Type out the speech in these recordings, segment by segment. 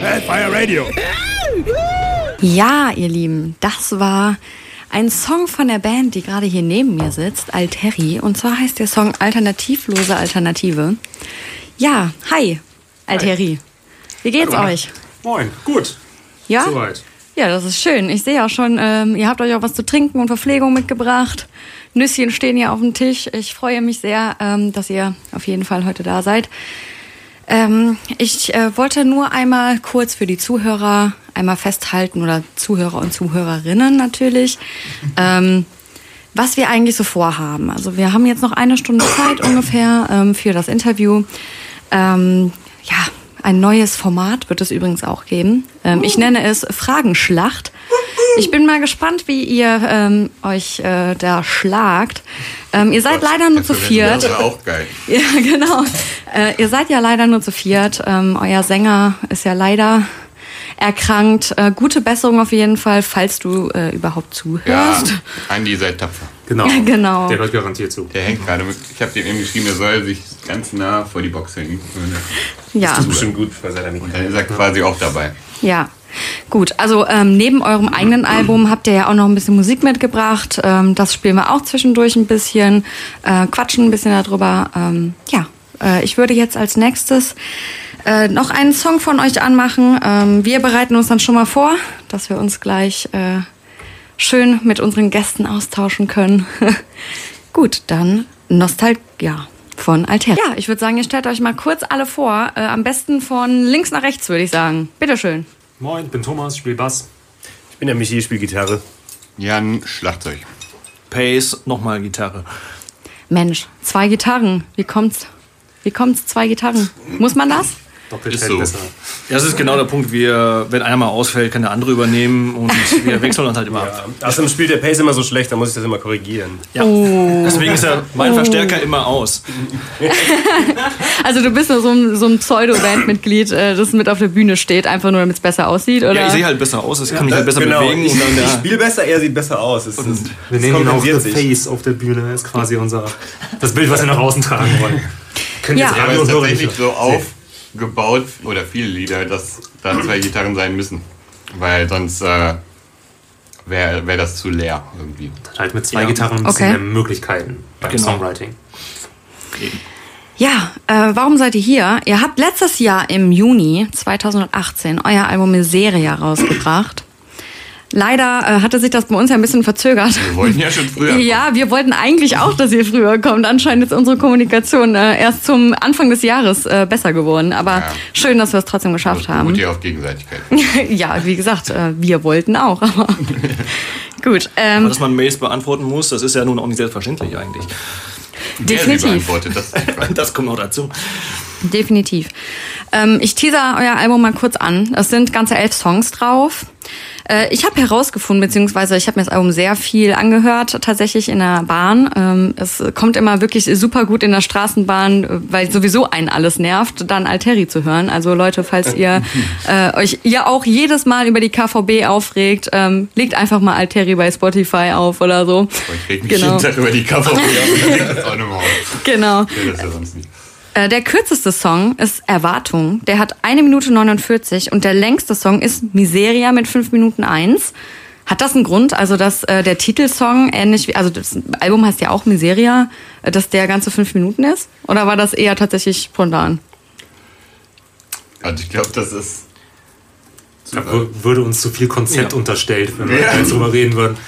Hellfire Radio. Ja, ihr Lieben, das war ein Song von der Band, die gerade hier neben mir sitzt, Alteri. Und zwar heißt der Song Alternativlose Alternative. Ja, hi, Alteri. Wie geht's Hallo. euch? Moin, gut. Ja? Soweit. Ja, das ist schön. Ich sehe auch schon, ähm, ihr habt euch auch was zu trinken und Verpflegung mitgebracht. Nüsschen stehen hier auf dem Tisch. Ich freue mich sehr, ähm, dass ihr auf jeden Fall heute da seid. Ähm, ich äh, wollte nur einmal kurz für die Zuhörer einmal festhalten oder Zuhörer und Zuhörerinnen natürlich, ähm, was wir eigentlich so vorhaben. Also wir haben jetzt noch eine Stunde Zeit ungefähr ähm, für das Interview. Ähm, ja, ein neues Format wird es übrigens auch geben. Ähm, ich nenne es Fragenschlacht. Ich bin mal gespannt, wie ihr ähm, euch äh, da schlagt. Ähm, ihr seid leider nur zu viert. Das wäre auch geil. Ja, genau. Äh, ihr seid ja leider nur zu viert. Ähm, euer Sänger ist ja leider erkrankt. Äh, gute Besserung auf jeden Fall, falls du äh, überhaupt Ja, zuhörst. Andi, seid tapfer. Genau. Ja, genau. Der hört garantiert zu. Der hängt gerade mit. Ich habe dem eben geschrieben, er soll sich ganz nah vor die Box hängen. Ja. Das ist bestimmt gut für seine Und dann ist er quasi auch dabei. Ja. Gut, also ähm, neben eurem eigenen Album habt ihr ja auch noch ein bisschen Musik mitgebracht. Ähm, das spielen wir auch zwischendurch ein bisschen, äh, quatschen ein bisschen darüber. Ähm, ja, äh, ich würde jetzt als nächstes äh, noch einen Song von euch anmachen. Ähm, wir bereiten uns dann schon mal vor, dass wir uns gleich äh, schön mit unseren Gästen austauschen können. Gut, dann Nostalgia von Alter. Ja, ich würde sagen, ihr stellt euch mal kurz alle vor. Äh, am besten von links nach rechts, würde ich sagen. Bitteschön. Moin, bin Thomas, spiel Bass. Ich bin der Michi, spiele Gitarre. Jan, Schlagzeug. Pace, nochmal Gitarre. Mensch, zwei Gitarren. Wie kommt's? Wie kommt's? Zwei Gitarren. Muss man das? Doppelt Ist hält so. besser. Das ist genau der Punkt. Wir, wenn einer mal ausfällt, kann der andere übernehmen und wir wechseln uns halt immer ab. Außerdem spielt der Pace immer so schlecht, da muss ich das immer korrigieren. Ja. Deswegen ist ja mein Verstärker immer aus. Also du bist nur so ein, so ein Pseudo-Bandmitglied, äh, das mit auf der Bühne steht, einfach nur damit es besser aussieht, oder? Ja, ich sehe halt besser aus, ich kann mich halt besser genau, bewegen. ich, und dann, ich ja. spiele besser, er sieht besser aus. Es, es, Wir nehmen ihn auch The. Face auf der Bühne. ist quasi unser das Bild, was wir nach außen tragen wollen. Können Ja. jetzt Ja, Radio und tatsächlich nicht so aufgebaut, oder viele Lieder, dass da zwei Gitarren sein müssen. Weil sonst äh, wäre wär das zu leer irgendwie. Halt mit zwei Ja. Gitarren ein bisschen Okay. mehr Möglichkeiten beim Genau. Songwriting. Ja, äh, warum seid ihr hier? Ihr habt letztes Jahr im Juni 2018 euer Album Miseria rausgebracht. Leider äh, hatte sich das bei uns ja ein bisschen verzögert. Wir wollten ja schon früher. Ja, wir wollten eigentlich auch, dass ihr früher kommt. Anscheinend ist unsere Kommunikation äh, erst zum Anfang des Jahres äh, besser geworden. Aber Ja. schön, dass wir es trotzdem geschafft haben. beruht ja auf Gegenseitigkeit. ja, wie gesagt, äh, wir wollten auch. Aber gut, Aber ähm, dass man Mails beantworten muss, das ist ja nun auch nicht selbstverständlich eigentlich. Definitiv. das. Das kommt noch dazu. Definitiv. Ähm, ich teaser euer Album mal kurz an. Es sind ganze elf Songs drauf. Äh, ich habe herausgefunden, beziehungsweise ich habe mir das Album sehr viel angehört, tatsächlich in der Bahn. Ähm, es kommt immer wirklich super gut in der Straßenbahn, weil sowieso einen alles nervt, dann Alteri zu hören. Also Leute, falls ihr äh, euch ja auch jedes Mal über die KVB aufregt, ähm, legt einfach mal Alteri bei Spotify auf oder so. Ich reg mich Genau. jeden Tag über die KVB auf. Genau. Will das ja sonst nicht. Äh, Der kürzeste Song ist Erwartung. Der hat eine Minute 49 und der längste Song ist Miseria mit 5 Minuten 1. Hat das einen Grund, also dass äh, der Titelsong ähnlich wie, also das Album heißt ja auch Miseria, äh, dass der ganze 5 Minuten ist? Oder war das eher tatsächlich spontan? Also ich glaube, das ist. Da wür- würde uns zu viel Konzept Ja. unterstellt, wenn wir Ja. drüber reden würden.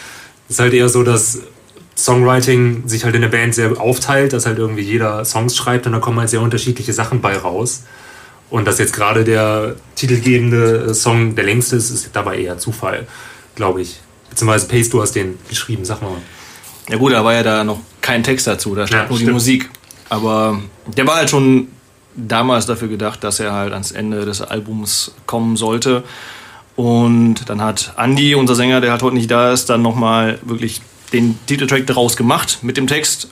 Es ist halt eher so, dass Songwriting sich halt in der Band sehr aufteilt, dass halt irgendwie jeder Songs schreibt und da kommen halt sehr unterschiedliche Sachen bei raus. Und dass jetzt gerade der titelgebende äh, Song der längste ist, ist dabei eher Zufall, glaube ich. Beziehungsweise Pace, du hast den geschrieben, sag mal. Ja gut, da war ja da noch kein Text dazu, da stand Ja, nur die stimmt. Musik. Aber der war halt schon damals dafür gedacht, dass er halt ans Ende des Albums kommen sollte. Und dann hat Andy, unser Sänger, der halt heute nicht da ist, dann nochmal wirklich den Titeltrack daraus gemacht mit dem Text.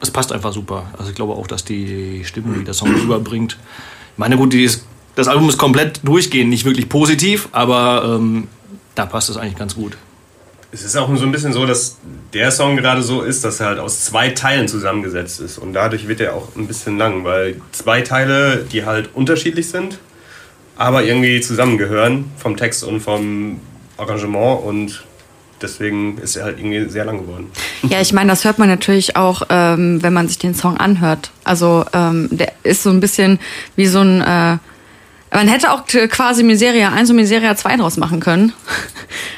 Es passt einfach super. Also ich glaube auch, dass die Stimmung, die der Song überbringt. Ich meine, gut, ist, das Album ist komplett durchgehend nicht wirklich positiv, aber ähm, da passt es eigentlich ganz gut. Es ist auch so ein bisschen so, dass der Song gerade so ist, dass er halt aus zwei Teilen zusammengesetzt ist. Und dadurch wird er auch ein bisschen lang, weil zwei Teile, die halt unterschiedlich sind, aber irgendwie zusammengehören vom Text und vom Arrangement. Und deswegen ist er halt irgendwie sehr lang geworden. Ja, ich meine, das hört man natürlich auch, ähm, wenn man sich den Song anhört. Also ähm, der ist so ein bisschen wie so ein... Äh, man hätte auch quasi Miseria 1 und Miseria 2 draus machen können.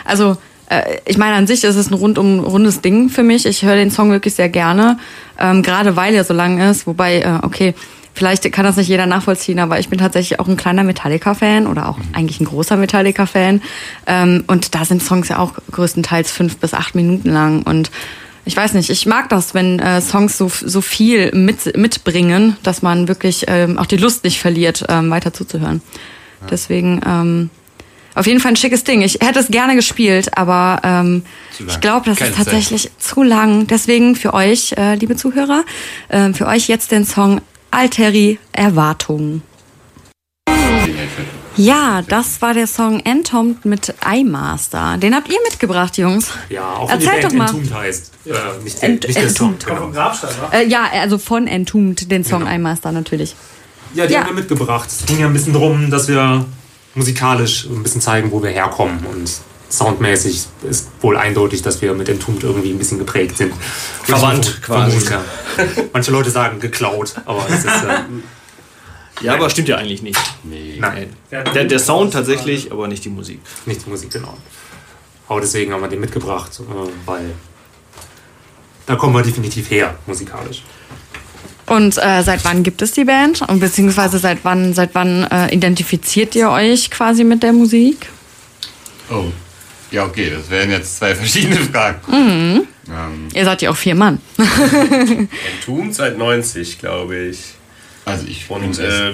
Also äh, ich meine, an sich ist es ein rundum rundes Ding für mich. Ich höre den Song wirklich sehr gerne, ähm, gerade weil er so lang ist. Wobei, äh, okay, vielleicht kann das nicht jeder nachvollziehen, aber ich bin tatsächlich auch ein kleiner Metallica-Fan oder auch eigentlich ein großer Metallica-Fan. Ähm, und da sind Songs ja auch größtenteils fünf bis acht Minuten lang. Und ich weiß nicht, ich mag das, wenn äh, Songs so, so viel mit, mitbringen, dass man wirklich ähm, auch die Lust nicht verliert, ähm, weiter zuzuhören. Deswegen ähm, auf jeden Fall ein schickes Ding. Ich hätte es gerne gespielt, aber ähm, ich glaube, das Keine ist tatsächlich zu lang. Deswegen für euch, äh, liebe Zuhörer, ähm, für euch jetzt den Song Alteri Erwartungen. Ja, das war der Song Entombed mit iMaster. Den habt ihr mitgebracht, Jungs. Ja, auch wenn die Erzählt Band doch mal. Entombed heißt. Äh, nicht, der, Ent- nicht der Song. Entombed. Genau. Grabstein? Äh, ja, also von Entombed, den Song Genau. iMaster natürlich. Ja, die Ja. haben wir mitgebracht. Es ging ja ein bisschen darum, dass wir musikalisch ein bisschen zeigen, wo wir herkommen. Und soundmäßig ist wohl eindeutig, dass wir mit Entombed irgendwie ein bisschen geprägt sind. Verwandt, quasi. ja. Manche Leute sagen geklaut, aber es ist. Äh, Ja, aber stimmt ja eigentlich nicht. Nee. nein, Der, der Sound tatsächlich, aber nicht die Musik. nicht die Musik, genau. Aber deswegen haben wir den mitgebracht, äh, weil da kommen wir definitiv her, musikalisch. Und äh, seit wann gibt es die Band? Und beziehungsweise seit wann, seit wann äh, identifiziert ihr euch quasi mit der Musik? Oh. Ja, okay, das wären jetzt zwei verschiedene Fragen. Mhm. Ähm, Ihr seid ja auch vier Mann. Entombed seit 90, glaube ich. also ich Und erst- äh,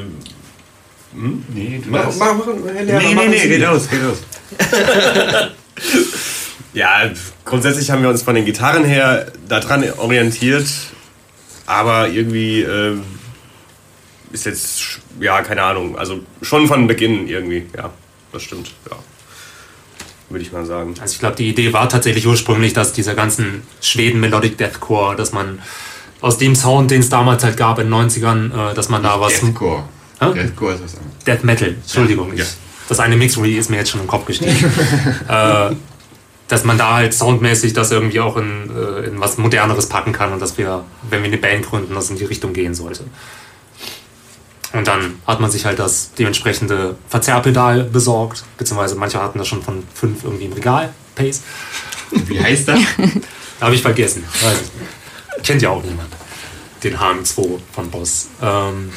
nee, du mach, mach, mach, Herr Lehrer, Nee, nee, nee, red aus, red aus. Ja, grundsätzlich haben wir uns von den Gitarren her daran orientiert, aber irgendwie äh, ist jetzt, ja, keine Ahnung, also schon von Beginn irgendwie, ja, das stimmt, ja. Würde ich mal sagen. Also ich glaube, die Idee war tatsächlich ursprünglich, dass dieser ganzen Schweden Melodic Deathcore, dass man aus dem Sound, den es damals halt gab in den 90ern, äh, dass man da was... Deathcore. Hä? Deathcore ist was anderes. Death Metal, Entschuldigung. Ja. Ich, das eine Mixery ist mir jetzt schon im Kopf gestiegen. äh, dass man da halt soundmäßig das irgendwie auch in, äh, in was Moderneres packen kann und dass wir, wenn wir eine Band gründen, das in die Richtung gehen sollte. Und dann hat man sich halt das dementsprechende Verzerrpedal besorgt, beziehungsweise manche hatten das schon von fünf irgendwie im Regal, Pace. Wie heißt das? Habe ich vergessen. Nicht. Kennt ja auch niemand. Den HM2 von Boss. Ähm,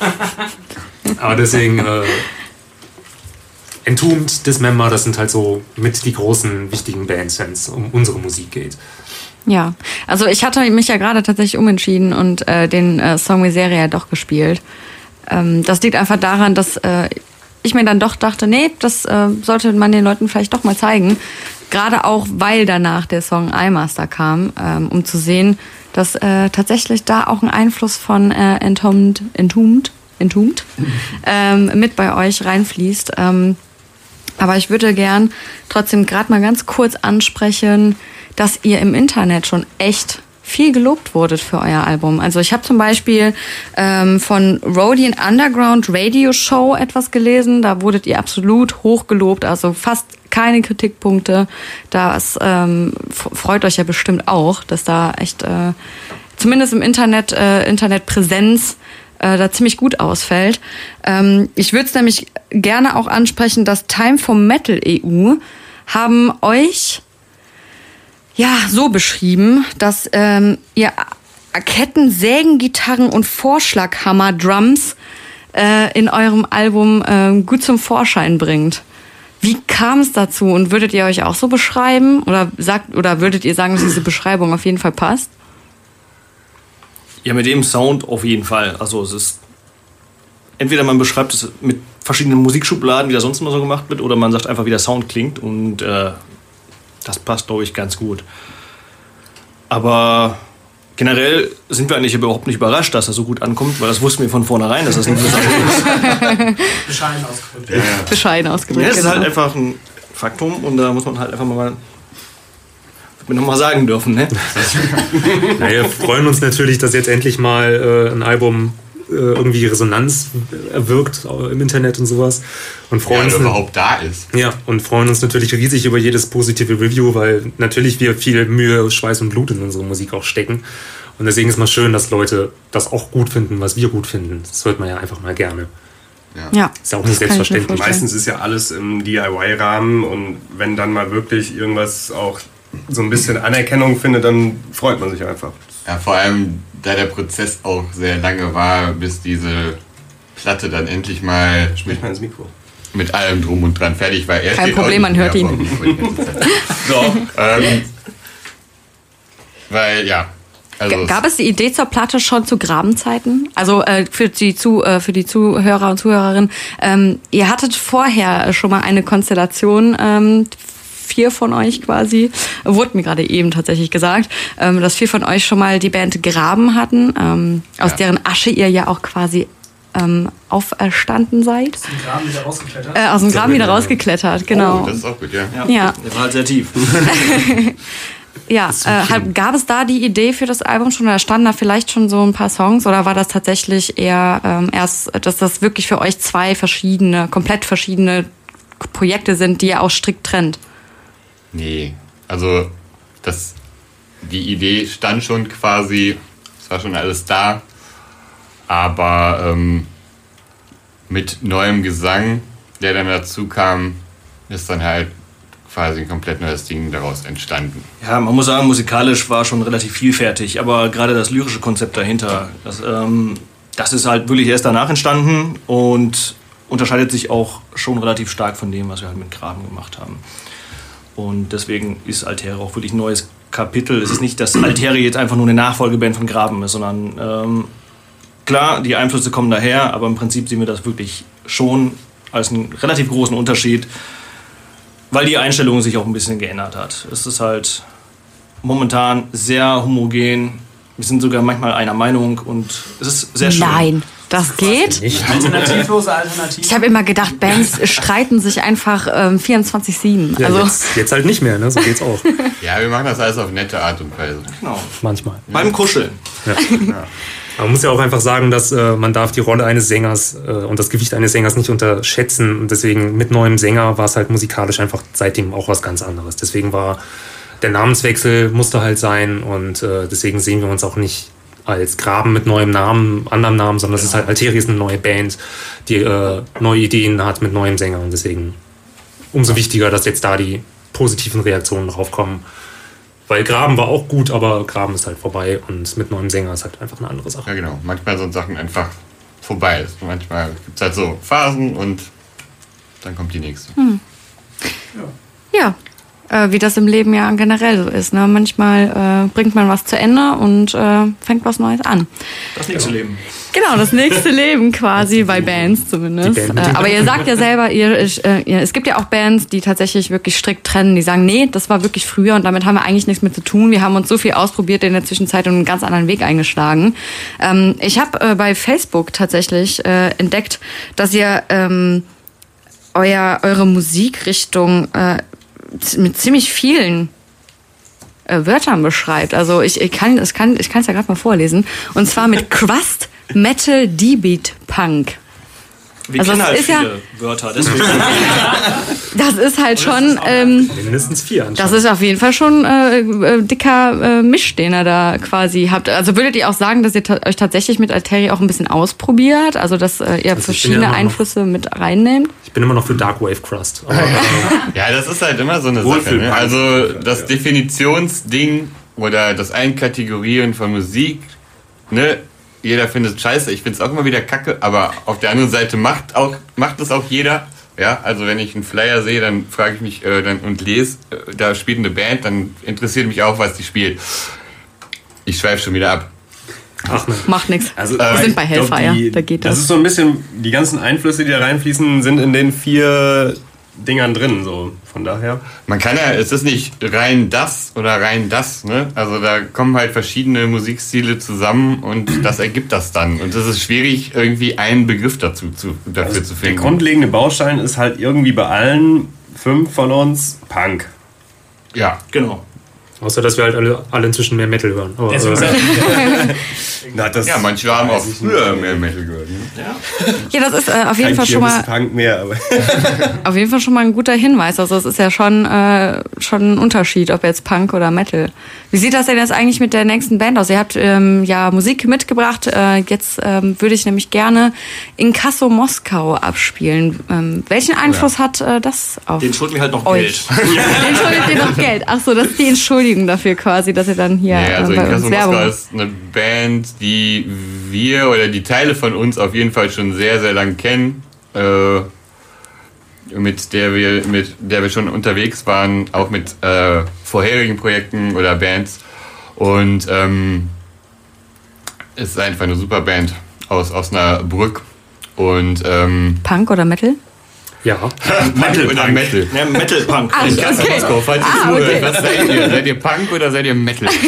aber deswegen äh, Entombed, Dismember, das sind halt so mit die großen wichtigen Bands, wenn es um unsere Musik geht. Ja, also ich hatte mich ja gerade tatsächlich umentschieden und äh, den äh, Song Miseria doch gespielt. Ähm, das liegt einfach daran, dass äh, ich mir dann doch dachte, nee, das äh, sollte man den Leuten vielleicht doch mal zeigen. Gerade auch, weil danach der Song iMaster kam, ähm, um zu sehen, dass äh, tatsächlich da auch ein Einfluss von äh, Entombed, Entombed, Entombed ähm, mit bei euch reinfließt. Ähm, aber ich würde gern trotzdem gerade mal ganz kurz ansprechen, dass ihr im Internet schon echt viel gelobt wurdet für euer Album. Also ich habe zum Beispiel ähm, von Rodian Underground Radio Show etwas gelesen. Da wurdet ihr absolut hochgelobt, also fast keine Kritikpunkte. Das ähm, freut euch ja bestimmt auch, dass da echt äh, zumindest im Internet äh, Internetpräsenz äh, da ziemlich gut ausfällt. Ähm, ich würde es nämlich gerne auch ansprechen, dass Time for Metal EU haben euch ja so beschrieben, dass ähm, ihr Ketten, Sägen, Gitarren und Vorschlaghammer Drums äh, in eurem Album ähm, gut zum Vorschein bringt. Wie kam es dazu und würdet ihr euch auch so beschreiben oder sagt oder würdet ihr sagen, dass diese Beschreibung auf jeden Fall passt? Ja, mit dem Sound auf jeden Fall. Also es ist entweder man beschreibt es mit verschiedenen Musikschubladen, wie das sonst immer so gemacht wird, oder man sagt einfach, wie der Sound klingt und äh, das passt, glaube ich, ganz gut. Aber generell sind wir eigentlich überhaupt nicht überrascht, dass das so gut ankommt, weil das wussten wir von vornherein, dass das nicht so ist. Bescheiden ausgedrückt. Ja, ja. Bescheiden ausgedrückt. Ja, es ist genau. halt einfach ein Faktum und da muss man halt einfach mal wir nochmal sagen dürfen, ne? Na, wir freuen uns natürlich, dass jetzt endlich mal äh, ein Album irgendwie Resonanz erwirkt äh, im Internet und sowas. Und freuen Ja, uns überhaupt da ist. Ja, und freuen uns natürlich riesig über jedes positive Review, weil natürlich wir viel Mühe, Schweiß und Blut in unsere Musik auch stecken. Und deswegen ist mal schön, dass Leute das auch gut finden, was wir gut finden. Das hört man ja einfach mal gerne. Ja. Ist ja auch nicht selbstverständlich. Meistens ist ja alles im DIY-Rahmen und wenn dann mal wirklich irgendwas auch so ein bisschen Anerkennung findet, dann freut man sich einfach. Ja, vor allem, da der Prozess auch sehr lange war, bis diese Platte dann endlich mal Sprich mal ins Mikro. mit allem drum und dran fertig war. Er Kein Problem, man hört ihn. So. ähm, weil, ja. Also, Gab es die Idee zur Platte schon zu Grabenzeiten? Also äh, für, die zu, äh, für die Zuhörer und Zuhörerinnen, ähm, ihr hattet vorher schon mal eine Konstellation, ähm, vier von euch quasi, wurde mir gerade eben tatsächlich gesagt, ähm, dass vier von euch schon mal die Band Graben hatten, ähm, aus Ja. deren Asche ihr ja auch quasi ähm, auferstanden seid. Den Graben wieder rausgeklettert. Äh, aus dem Graben wieder rausgeklettert, genau. Oh, das ist auch gut, ja. Ja. Der war halt sehr tief. Ja, äh, gab es da die Idee für das Album schon oder standen da vielleicht schon so ein paar Songs oder war das tatsächlich eher ähm, erst, dass das wirklich für euch zwei verschiedene, komplett verschiedene Projekte sind, die ihr auch strikt trennt? Nee, also das, die Idee stand schon quasi, es war schon alles da, aber ähm, mit neuem Gesang, der dann dazu kam, ist dann halt quasi ein komplett neues Ding daraus entstanden. Ja, man muss sagen, musikalisch war schon relativ vielfältig, aber gerade das lyrische Konzept dahinter, das, ähm, das ist halt wirklich erst danach entstanden und unterscheidet sich auch schon relativ stark von dem, was wir halt mit Graben gemacht haben. Und deswegen ist Altäre auch wirklich ein neues Kapitel. Es ist nicht, dass Altäre jetzt einfach nur eine Nachfolgeband von Graben ist, sondern ähm, klar, die Einflüsse kommen daher, aber im Prinzip sehen wir das wirklich schon als einen relativ großen Unterschied, weil die Einstellung sich auch ein bisschen geändert hat. Es ist halt momentan sehr homogen. Wir sind sogar manchmal einer Meinung und es ist sehr schön. Nein, das geht. Alternativlose Alternative. Ich habe immer gedacht, Bands streiten sich einfach ähm, 24-7. Ja, also jetzt, jetzt halt nicht mehr, ne? so geht's auch. Ja, wir machen das alles auf nette Art und Weise. Genau. Manchmal. Beim Kuscheln. Man muss ja auch einfach sagen, dass äh, man darf die Rolle eines Sängers äh, und das Gewicht eines Sängers nicht unterschätzen. Und deswegen mit neuem Sänger war es halt musikalisch einfach seitdem auch was ganz anderes. Deswegen war der Namenswechsel musste halt sein und äh, deswegen sehen wir uns auch nicht als Graben mit neuem Namen, anderem Namen, sondern es ist halt Alteri ist eine neue Band, die äh, neue Ideen hat mit neuem Sänger und deswegen umso wichtiger, dass jetzt da die positiven Reaktionen drauf kommen. Weil Graben war auch gut, aber Graben ist halt vorbei und mit neuem Sänger ist halt einfach eine andere Sache. Ja, genau. Manchmal sind Sachen einfach vorbei. Manchmal gibt es halt so Phasen und dann kommt die nächste. ja, äh, wie das im Leben ja generell so ist. Ne? Manchmal äh, bringt man was zu Ende und äh, fängt was Neues an. Das nächste Leben. Genau, das nächste Leben quasi bei Bands zumindest. Band Äh, mit aber ihr sagt ja selber, ihr, ich, äh, ihr, es gibt ja auch Bands, die tatsächlich wirklich strikt trennen, die sagen, nee, das war wirklich früher und damit haben wir eigentlich nichts mehr zu tun. Wir haben uns so viel ausprobiert in der Zwischenzeit und einen ganz anderen Weg eingeschlagen. Ähm, ich habe äh, bei Facebook tatsächlich äh, entdeckt, dass ihr ähm, euer, eure Musikrichtung äh, mit ziemlich vielen äh, Wörtern beschreibt. Also ich, ich kann es kann, ich kann ja gerade mal vorlesen. Und zwar mit Crust Metal D-Beat Punk. Wir Also kennen halt ist ja- viele Wörter, deswegen. Das ist halt schon, ähm, Mindestens vier das ist auf jeden Fall schon äh, äh, dicker äh, Misch, den ihr da quasi habt. Also würdet ihr auch sagen, dass ihr ta euch tatsächlich mit Alteri auch ein bisschen ausprobiert? Also dass äh, ihr bin ja verschiedene noch- Einflüsse mit reinnehmt? Ich bin immer noch für Dark Wave Crust. Aber, äh, Ja, das ist halt immer so eine Sache. Ne? Also das Ja. Definitionsding oder das Einkategorieren von Musik, ne? Jeder findet es scheiße, ich finde es auch immer wieder kacke, aber auf der anderen Seite macht auch macht es auch jeder. Ja, also wenn ich einen Flyer sehe, dann frage ich mich äh, dann und lese, äh, da spielt eine Band, dann interessiert mich auch, was die spielt. Ich schweife schon wieder ab. ach ne. Macht nichts. Also, Wir sind bei glaub, Hellfire, die- da geht Das das. ist so ein bisschen, die ganzen Einflüsse, die da reinfließen, sind in den vier Dingern drin. So. Von daher. Man kann ja, es ist nicht rein das oder rein das, ne? Also da kommen halt verschiedene Musikstile zusammen und das ergibt das dann. Und es ist schwierig, irgendwie einen Begriff dazu zu, dafür zu Der finden. grundlegende Baustein ist halt irgendwie bei allen fünf von uns Punk. ja, genau. Außer, dass wir halt alle, alle inzwischen mehr Metal hören. Aber, äh, Na, das Ja, manche haben auch früher mehr Metal gehört. Ne? Ja, das ist äh, auf jeden kein Fall schon mal Kirmes-Punk mehr, aber auf jeden Fall schon mal ein guter Hinweis. Also es ist ja schon äh, schon ein Unterschied, ob jetzt Punk oder Metal. Wie sieht das denn jetzt eigentlich mit der nächsten Band aus? Ihr habt ähm, ja Musik mitgebracht. Äh, jetzt ähm, würde ich nämlich gerne Inkasso Moskau abspielen. Ähm, welchen Einfluss hat äh, das auf Den schulden wir halt noch euch? Geld. Den schuldet ihr noch Geld. Ach so, das ist die Entschuldigung dafür quasi, dass ihr dann hier Ja, also äh, bei Inkasso Moskau ist eine Band, die wir oder die Teile von uns auf jeden Fall schon sehr, sehr lang kennen. Äh, mit der wir mit der wir schon unterwegs waren, auch mit äh, vorherigen Projekten oder Bands. Und ähm, es ist einfach eine super Band aus Osnabrück. Und ähm, Punk oder Metal? Ja. Metal oder Metal. Ja, Metal Punk. Ah, Ich kann okay. Moskau, falls ihr Ah, zuhört, okay. was seid ihr? Seid ihr Punk oder seid ihr Metal?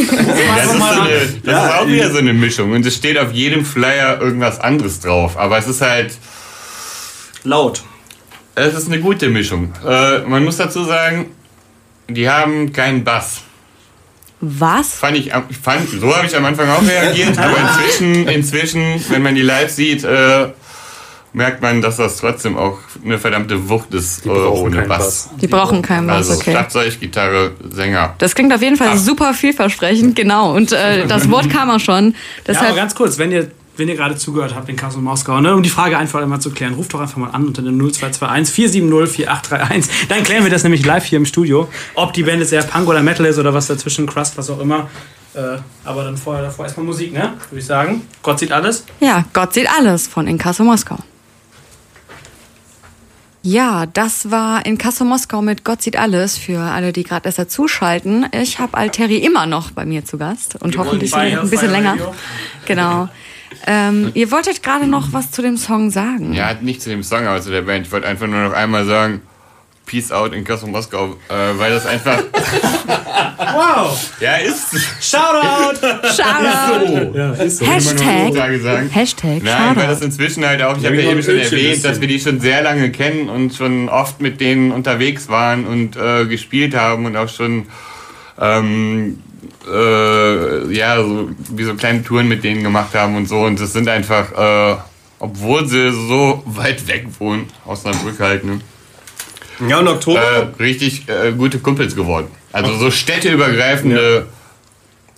Das ist, so eine, das ist auch wieder so eine Mischung. Und es steht auf jedem Flyer irgendwas anderes drauf. Aber es ist halt, Laut. es ist eine gute Mischung. Äh, man muss dazu sagen, die haben keinen Bass. Was? Fand ich fand, so habe ich am Anfang auch reagiert. aber inzwischen, inzwischen, wenn man die live sieht, äh, merkt man, dass das trotzdem auch eine verdammte Wucht ist Die äh, brauchen ohne Bass. Bass. Die brauchen keinen Bass, Also okay. Schlagzeug, Gitarre, Sänger. Das klingt auf jeden Fall super vielversprechend, genau. Und äh, das Wort kam auch schon. Ja, Deshalb, aber ganz kurz, wenn ihr, wenn ihr gerade zugehört habt in Kassel Moskau, ne, um die Frage einfach einmal zu klären, ruft doch einfach mal an unter der 0221 470 4831. Dann klären wir das nämlich live hier im Studio, ob die Band jetzt eher Punk oder Metal ist oder was dazwischen, Crust, was auch immer. Äh, aber dann vorher davor erstmal Musik, ne? Würde ich sagen. Gott sieht alles. ja, Gott sieht alles von Inkasso Moskau. Ja, das war Inkasso Moskau mit Gott sieht alles für alle, die gerade erst dazuschalten. Ich habe Alteri immer noch bei mir zu Gast und hoffentlich Fire- ein bisschen Fire länger. Radio. Genau. Ähm, ihr wolltet gerade noch was zu dem Song sagen. Ja, nicht zu dem Song, aber zu der Band. Ich wollte einfach nur noch einmal sagen, Peace out in Kassel Moskau, äh, weil das einfach. Wow! ja, ist. Shoutout! Shoutout! Ja, ist so. Hashtag, Sage sagen. Hashtag, Nein, weil das Shoutout. inzwischen halt auch, ich habe ja Irgendwann eben schon erwähnt, bisschen. dass wir die schon sehr lange kennen und schon oft mit denen unterwegs waren und äh, gespielt haben und auch schon ähm, äh, ja, so, wie so kleine Touren mit denen gemacht haben und so. Und das sind einfach, äh, obwohl sie so weit weg wohnen, aus Osnabrück halt, ne? Ja, im Oktober. äh, richtig äh, gute Kumpels geworden. Also so städteübergreifende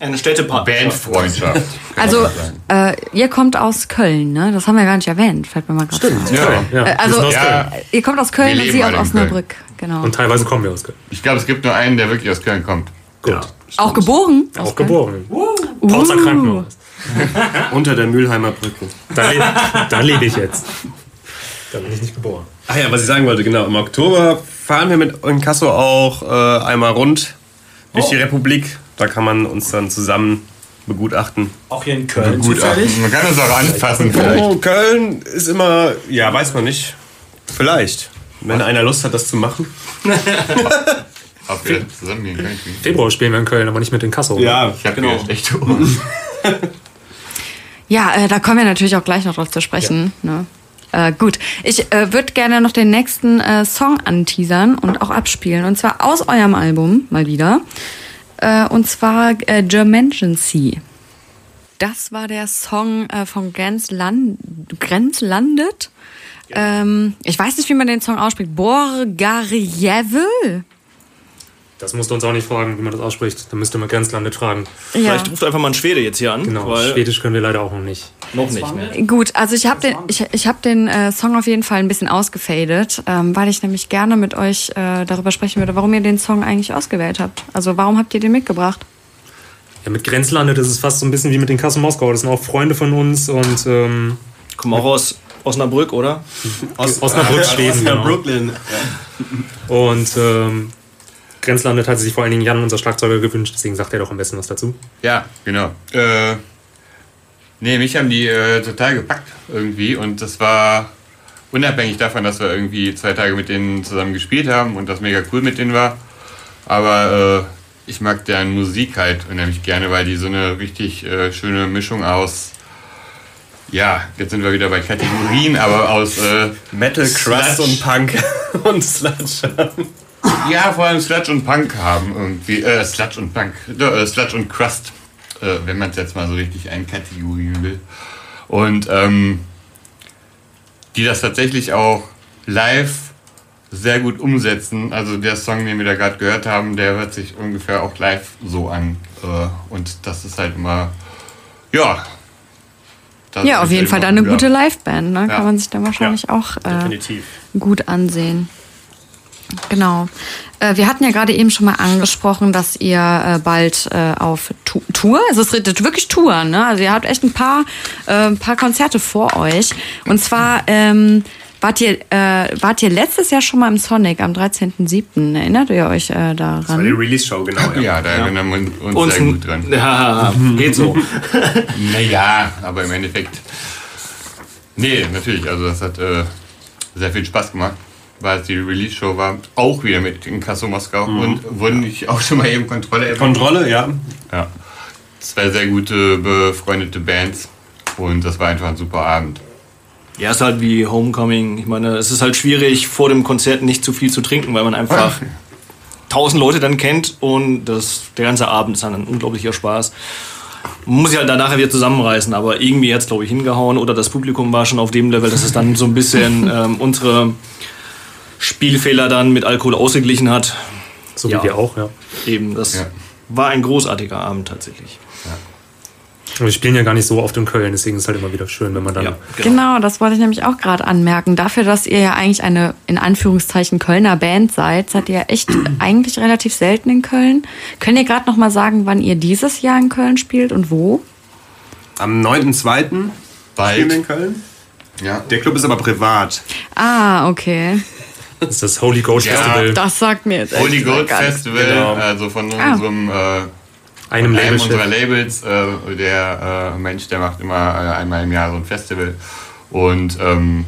Eine Städtepark. Bandfreundschaft. Also, äh, ihr kommt aus Köln, ne? Das haben wir gar nicht erwähnt, fällt mir mal gerade auf. ja. Ja, Äh, also. Ja, ihr kommt aus Köln und sie aus Osnabrück. Genau. Und teilweise kommen wir aus Köln. ich glaube, es gibt nur einen, der wirklich aus Köln kommt. Gut. auch geboren? Auch geboren. Pauzer Krankenhaus. Unter der Mülheimer Brücke. Da, le da lebe ich jetzt. Da bin ich nicht geboren. Ach ja, was ich sagen wollte, genau. Im Oktober fahren wir mit Inkasso auch äh, einmal rund durch die Republik. Da kann man uns dann zusammen begutachten. Auch hier in Köln Gut, zufällig. man kann das auch anfassen vielleicht. Oh, Köln ist immer, ja, weiß man nicht. Vielleicht. Wenn einer Lust hat, das zu machen. Ob wir zusammengehen können. Februar spielen wir in Köln, aber nicht mit den Kasso. Ja, Ich habe Genau. echte Ohren. Ja, äh, da kommen wir natürlich auch gleich noch drauf zu sprechen. Ne? Äh, gut, ich äh, würde gerne noch den nächsten äh, Song anteasern und auch abspielen. Und zwar aus eurem Album, mal wieder. Äh, und zwar äh, Germangency. Das war der Song äh, von Grenzland Grenzlandet. Ähm, ich weiß nicht, wie man den Song ausspricht. Borgarjevel? Das musst du uns auch nicht fragen, wie man das ausspricht. Da müsste man Grenzlande tragen. Ja. Vielleicht ruft einfach mal ein Schwede jetzt hier an. Genau, Weil Schwedisch können wir leider auch noch nicht. noch nicht. Ne? Gut, also ich habe den, ich, ich hab den äh, Song auf jeden Fall ein bisschen ausgefadet, ähm, weil ich nämlich gerne mit euch äh, darüber sprechen würde, warum ihr den Song eigentlich ausgewählt habt. Also warum habt ihr den mitgebracht? Ja, mit Grenzlande, das ist fast so ein bisschen wie mit den Kasso Moskau. Das sind auch Freunde von uns und ähm, Kommen auch aus Osnabrück, oder? Osnabrück, Schweden. Genau. Brooklyn. Und ähm, Grenzlande hat sich vor allen Dingen Jan, unser Schlagzeuger, gewünscht, deswegen sagt er doch am besten was dazu. Ja, genau. Äh, nee, mich haben die äh, total gepackt irgendwie und das war unabhängig davon, dass wir irgendwie zwei Tage mit denen zusammen gespielt haben und das mega cool mit denen war. Aber äh, ich mag deren Musik halt unheimlich gerne, weil die so eine richtig äh, schöne Mischung aus, ja, jetzt sind wir wieder bei Kategorien, aber aus äh, Metal, Crust und Punk und Sludge. Ja, vor allem Sludge und Punk haben irgendwie, äh, Sludge und Punk, äh, Sludge und Crust, äh, wenn man es jetzt mal so richtig einkategorieren will. Und ähm, die das tatsächlich auch live sehr gut umsetzen. Also der Song, den wir da gerade gehört haben, der hört sich ungefähr auch live so an. Äh, und das ist halt immer, ja. das Ja, auf ist jeden halt Fall dann eine gut gute. Liveband, ne? Ja. Kann man sich dann wahrscheinlich auch äh, gut ansehen. Genau. Äh, wir hatten ja gerade eben schon mal angesprochen, dass ihr äh, bald äh, auf Tour, also es redet wirklich Tour, ne? Also ihr habt echt ein paar, ein paar Konzerte vor euch. Und zwar ähm, wart ihr, äh, wart ihr letztes Jahr schon mal im Sonic am 13.07. Erinnert ihr euch äh, Das war die daran? Release-Show, genau. Ja. Ja, da erinnern wir uns Uns sehr gut dran. Ja, geht so. Naja, aber im Endeffekt. Nee, natürlich. Also, das hat äh, sehr viel Spaß gemacht, weil es die Release-Show war. Auch wieder mit in Kasso Moskau. Und wurden ich auch schon mal eben Kontrolle erwähnt. Kontrolle, ja. Ja. Zwei sehr gute befreundete Bands. Und das war einfach ein super Abend. Ja, ist halt wie Homecoming. Ich meine, es ist halt schwierig, vor dem Konzert nicht zu viel zu trinken, weil man einfach tausend Leute dann kennt und das, der ganze Abend ist dann ein unglaublicher Spaß. Man muss sich halt danach wieder zusammenreißen, aber irgendwie hat es, glaube ich, hingehauen oder das Publikum war schon auf dem Level, dass es dann so ein bisschen ähm, unsere Spielfehler dann mit Alkohol ausgeglichen hat. So Ja. wie wir auch, ja. Eben, das Ja. war ein großartiger Abend tatsächlich. Und wir spielen ja gar nicht so oft in Köln, deswegen ist es halt immer wieder schön, wenn man dann. Ja, Genau, das wollte ich nämlich auch gerade anmerken. Dafür, dass ihr ja eigentlich eine, in Anführungszeichen, Kölner Band seid, seid ihr ja echt eigentlich relativ selten in Köln. Könnt ihr gerade noch mal sagen, wann ihr dieses Jahr in Köln spielt und wo? Am 9.2. spielen wir Bald. in Köln. Ja. Der Club ist aber privat. Ah, okay. Das ist das Holy Goat Ja. Festival. Das sagt mir jetzt Holy Goat. Festival, Genau. also von Ah. unserem äh, einem einem Label. unserer Labels, äh, der äh, Mensch, der macht immer äh, einmal im Jahr so ein Festival. Und ähm,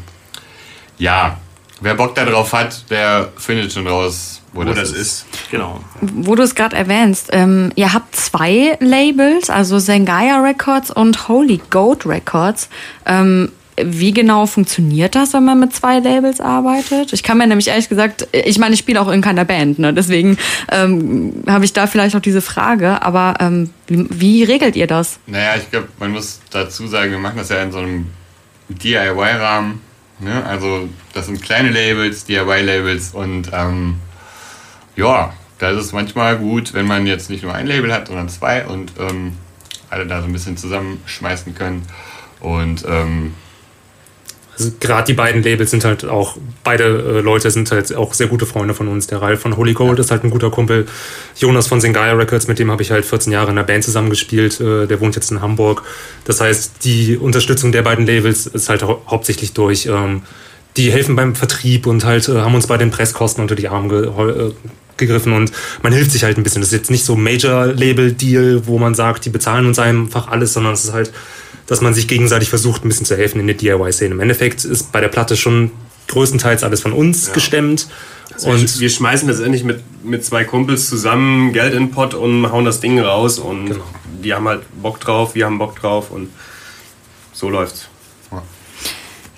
ja, wer Bock darauf hat, der findet schon raus, wo, Wo das, das ist. ist. Genau. Wo du es gerade erwähnst, ähm, ihr habt zwei Labels, also Zengaya Records und Holy Goat Records. Ähm, wie genau funktioniert das, wenn man mit zwei Labels arbeitet? Ich kann mir nämlich ehrlich gesagt, ich meine, ich spiele auch in keiner Band, ne? deswegen ähm, habe ich da vielleicht auch diese Frage, aber ähm, wie, wie regelt ihr das? Naja, ich glaube, man muss dazu sagen, wir machen das ja in so einem DIY-Rahmen. Ne? Also das sind kleine Labels, DIY-Labels und ähm, ja, da ist es manchmal gut, wenn man jetzt nicht nur ein Label hat, sondern zwei und ähm, alle da so ein bisschen zusammenschmeißen können. Und ähm, Gerade die beiden Labels sind halt auch, beide äh, Leute sind halt auch sehr gute Freunde von uns. Der Ralf von Holy Gold ist halt ein guter Kumpel. Jonas von Zengaya Records, mit dem habe ich halt 14 Jahre in der Band zusammengespielt. Äh, der wohnt jetzt in Hamburg. Das heißt, die Unterstützung der beiden Labels ist halt hau hauptsächlich durch. Ähm, die helfen beim Vertrieb und halt äh, haben uns bei den Presskosten unter die Arme ge äh, gegriffen und man hilft sich halt ein bisschen. Das ist jetzt nicht so Major-Label-Deal, wo man sagt, die bezahlen uns einfach alles, sondern es ist halt, dass man sich gegenseitig versucht, ein bisschen zu helfen in der DIY-Szene. Im Endeffekt ist bei der Platte schon größtenteils alles von uns gestemmt. Und Und wir schmeißen letztendlich mit, mit zwei Kumpels zusammen Geld in den Pott und hauen das Ding raus. Und Genau. die haben halt Bock drauf, wir haben Bock drauf und so läuft's.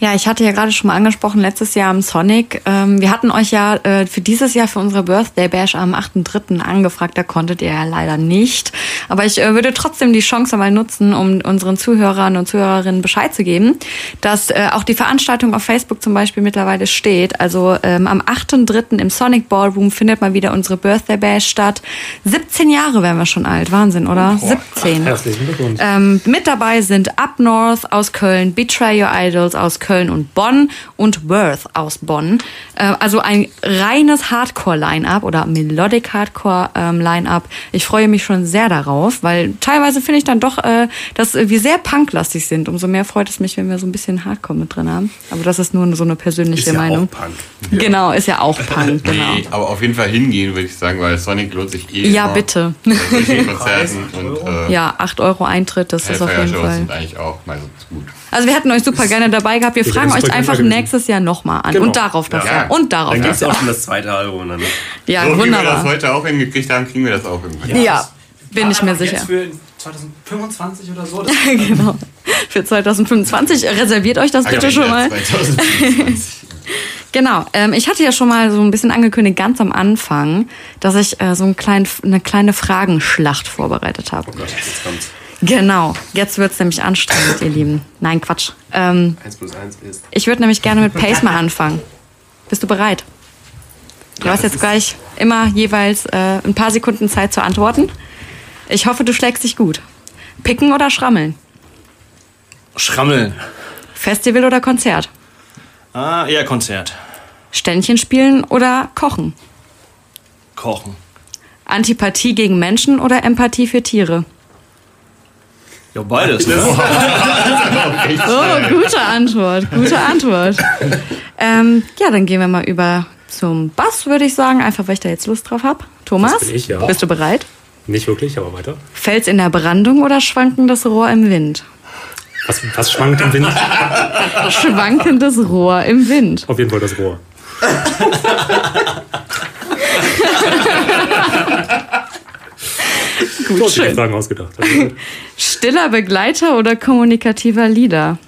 Ja, ich hatte ja gerade schon mal angesprochen, letztes Jahr am Sonic. Ähm, wir hatten euch ja äh, für dieses Jahr für unsere Birthday Bash am 8.3. angefragt, da konntet ihr ja leider nicht. Aber ich äh, würde trotzdem die Chance mal nutzen, um unseren Zuhörern und Zuhörerinnen Bescheid zu geben, dass äh, auch die Veranstaltung auf Facebook zum Beispiel mittlerweile steht. Also ähm, am 8.3. im Sonic Ballroom findet mal wieder unsere Birthday Bash statt. 17 Jahre wären wir schon alt, Wahnsinn, oder? 17. herzlichen Glückwunsch. Ähm, mit dabei sind Up North aus Köln, Betray Your Idols aus Köln und Bonn und Worth aus Bonn. Äh, also ein reines Hardcore-Line-Up oder Melodic Hardcore-Line-Up. ich freue mich schon sehr darauf, weil teilweise finde ich dann doch, äh, dass wir sehr punklastig sind. Umso mehr freut es mich, wenn wir so ein bisschen Hardcore mit drin haben. Aber das ist nur so eine persönliche Ist ja Meinung. auch Punk. Genau, ist ja auch Punk, genau. nee, aber auf jeden Fall hingehen, würde ich sagen, weil Sonic lohnt sich eh. Ja, immer. bitte. Konzerten und äh, Ja, 8 Euro Eintritt, das ist auf jeden Fall. sind eigentlich auch meistens gut. Also wir hätten euch super gerne dabei gehabt. Wir Wir fragen euch einfach nächstes Jahr nochmal an. Genau. Und darauf davor. Ja. Und darauf Dann gibt's davor. auch schon das zweite Album. Dann, ne? Ja, so wie wir das wunderbar. heute auch hingekriegt haben, kriegen wir das auch irgendwann. Ja, bin ich mir sicher. Jetzt für 2025 oder so. Das genau. Für 2025 reserviert euch das Ah, bitte ja, schon mal. 2025. Genau, ähm, ich hatte ja schon mal so ein bisschen angekündigt, ganz am Anfang, dass ich äh, so ein klein, eine kleine Fragenschlacht vorbereitet habe. Oh Gott, jetzt kommt's. Genau, jetzt wird's nämlich anstrengend, ihr Lieben. Nein, Quatsch. Ähm, 1 plus 1 ist. ich würde nämlich gerne mit Pace mal anfangen. Bist du bereit? Du hast jetzt gleich immer jeweils äh, ein paar Sekunden Zeit zu antworten. Ich hoffe, du schlägst dich gut. Picken oder schrammeln? Schrammeln. Festival oder Konzert? Ah, eher Konzert. Ständchen spielen oder kochen? Kochen. Antipathie gegen Menschen oder Empathie für Tiere? Ja, beides. Ne? Oh, gute Antwort, gute Antwort. ähm, ja, dann gehen wir mal über zum Bass, würde ich sagen, einfach weil ich da jetzt Lust drauf habe. Thomas, ich, ja. bist du bereit? Nicht wirklich, aber weiter. Fels in der Brandung oder schwankendes Rohr im Wind? Was, was schwankt im Wind? Schwankendes Rohr im Wind. Auf jeden Fall das Rohr. Gut, So schön. Fragen ausgedacht. Also, gut. Stiller Begleiter oder kommunikativer Leader?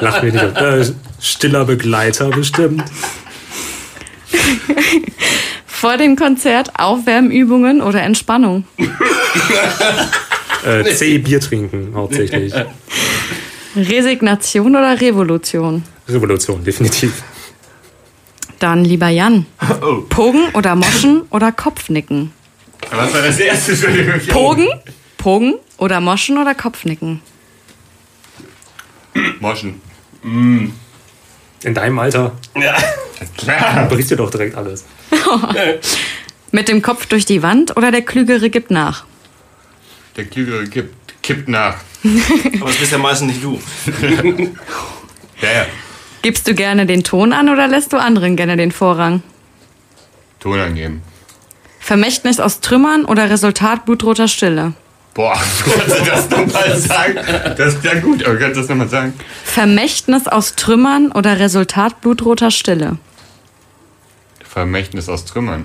Lach mir nicht auf. Äh, stiller Begleiter bestimmt. Vor dem Konzert Aufwärmübungen oder Entspannung? Äh, C Bier trinken hauptsächlich. Resignation oder Revolution? Revolution, definitiv. Dann lieber Jan. Oh. Pogen oder Moschen oder Kopfnicken? Was war das erste? Pogen, Pogen oder Moschen oder Kopfnicken? Moschen. In deinem Alter Ja. Klar. bricht dir doch direkt alles. Mit dem Kopf durch die Wand oder der Klügere gibt nach? Der Klügere kippt, kippt nach. Aber das bist ja meistens nicht du. Ja, ja. Gibst du gerne den Ton an oder lässt du anderen gerne den Vorrang? Ton angeben. Vermächtnis aus Trümmern oder Resultat blutroter Stille? Boah, kannst du das nochmal sagen? Das ist ja gut, aber kannst du das nochmal sagen? Vermächtnis aus Trümmern oder Resultat blutroter Stille? Vermächtnis aus Trümmern.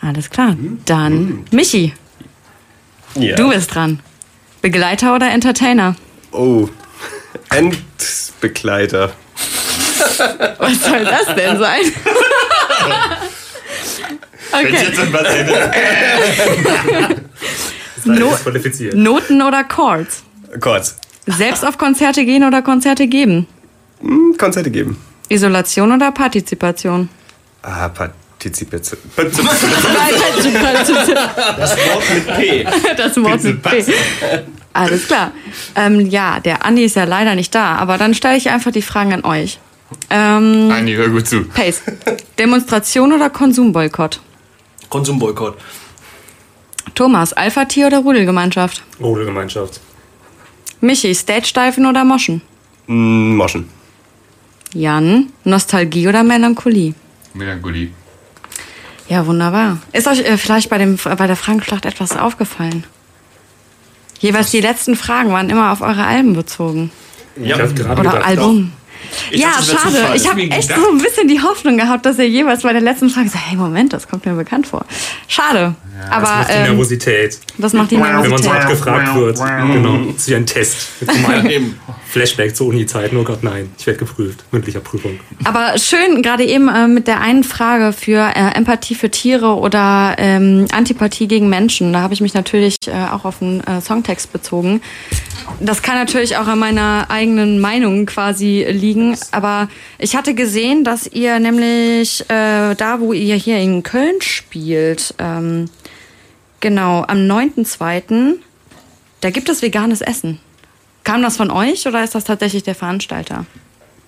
Alles klar. Dann Michi, ja. du bist dran. Begleiter oder Entertainer? Oh. Endbegleiter. Was soll das denn sein? Okay. No-. Noten oder Chords? Kurz. Selbst auf Konzerte gehen oder Konzerte geben? Hm, Konzerte geben. Isolation oder Partizipation? Ah, Partizipation. Das Wort mit P. Das Wort mit P. Alles klar. Ähm, ja, der Andi ist ja leider nicht da, aber dann stelle ich einfach die Fragen an euch. Ähm, Andi, hör gut zu. Pace. Demonstration oder Konsumboykott? Konsumboykott. Thomas, Alpha-Tier oder Rudelgemeinschaft? Rudelgemeinschaft. Michi, Stage-Steifen oder Moschen? Hm, Moschen. Jan, Nostalgie oder Melancholie? Melancholie. Ja, wunderbar. Ist euch äh, vielleicht bei, dem, bei der Fragenschlacht etwas aufgefallen? Jeweils die letzten Fragen waren immer auf eure Alben bezogen. Gerade Oder gedacht, Album. Ich ja, dachte, das schade. Zufall. Ich habe echt so ein bisschen die Hoffnung gehabt, dass ihr jeweils bei der letzten Frage sagt, hey, Moment, das kommt mir bekannt vor. Schade. Das Aber macht die ähm, Nervosität. das macht die Wenn man so Nervosität. hart gefragt wird. Genau. Das ist wie ein Test. Flashback zur Uni-Zeit. Oh Gott, nein. Ich werde geprüft. Mündlicher Prüfung. Aber schön, gerade eben äh, mit der einen Frage für äh, Empathie für Tiere oder ähm, Antipathie gegen Menschen. Da habe ich mich natürlich äh, auch auf den äh, Songtext bezogen. Das kann natürlich auch an meiner eigenen Meinung quasi liegen. Aber ich hatte gesehen, dass ihr nämlich äh, da, wo ihr hier in Köln spielt, ähm, genau, am 9.2., da gibt es veganes Essen. Kam das von euch oder ist das tatsächlich der Veranstalter?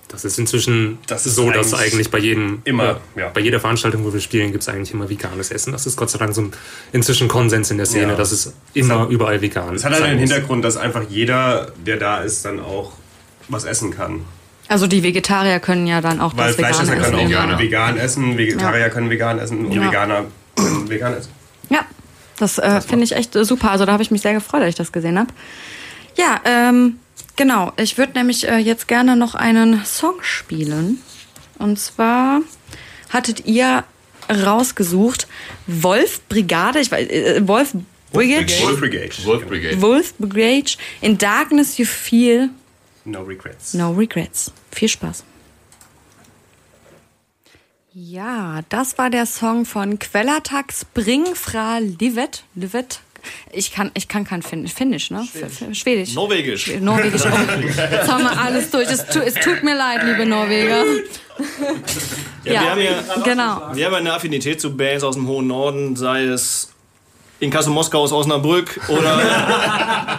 Das ist inzwischen Das ist so, dass eigentlich eigentlich bei jedem, immer, äh, ja. bei jeder Veranstaltung, wo wir spielen, gibt es eigentlich immer veganes Essen. Das ist Gott sei Dank so ein inzwischen Konsens in der Szene, Ja. dass es immer überall vegan Es hat halt den. Hintergrund, dass einfach jeder, der da ist, dann auch was essen kann. Also die Vegetarier können ja dann auch Weil das vegane Fleischesser Essen. können auch vegan essen, Vegetarier Ja. können vegan essen und Ja. Veganer können vegan essen. Ja, das äh, finde ich echt äh, super. Also da habe ich mich sehr gefreut, als ich das gesehen habe. Ja, ähm, genau. Ich würde nämlich äh, jetzt gerne noch einen Song spielen. Und zwar hattet ihr rausgesucht Wolf Brigade, ich weiß, äh, Wolf Brigade, Wolf Brigade. Wolf Brigade. Wolf Brigade, In Darkness You Feel No Regrets. No Regrets. Viel Spaß. Ja, das war der Song von Quellertag Spring fra Livet. Livet. Ich kann, ich kann kein Fin Finnisch, ne? Schwedisch. Schwedisch. Norwegisch. Norwegisch. Jetzt haben wir alles durch. Es, tu, es tut mir leid, liebe Norweger. Ja, Ja, wir haben ja genau. Wir haben eine Affinität zu Bands aus dem hohen Norden, sei es Inkasso Moskau aus Osnabrück oder,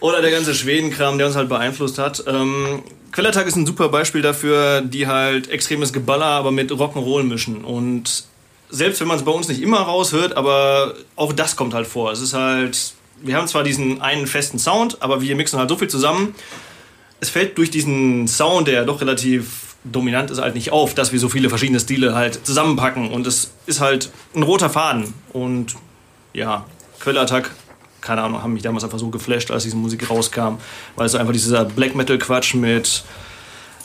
oder der ganze Schwedenkram, der uns halt beeinflusst hat. Ähm, Quellertag ist ein super Beispiel dafür, die halt extremes Geballer, aber mit Rock'n'Roll mischen. Und selbst wenn man es bei uns nicht immer raushört, aber auch das kommt halt vor. Es ist halt, wir haben zwar diesen einen festen Sound, aber wir mixen halt so viel zusammen. Es fällt durch diesen Sound, der doch relativ dominant ist, halt nicht auf, dass wir so viele verschiedene Stile halt zusammenpacken. Und es ist halt ein roter Faden. Und ja, Quellattack, keine Ahnung, haben mich damals einfach so geflasht, als diese Musik rauskam, weil es einfach dieser Black Metal Quatsch mit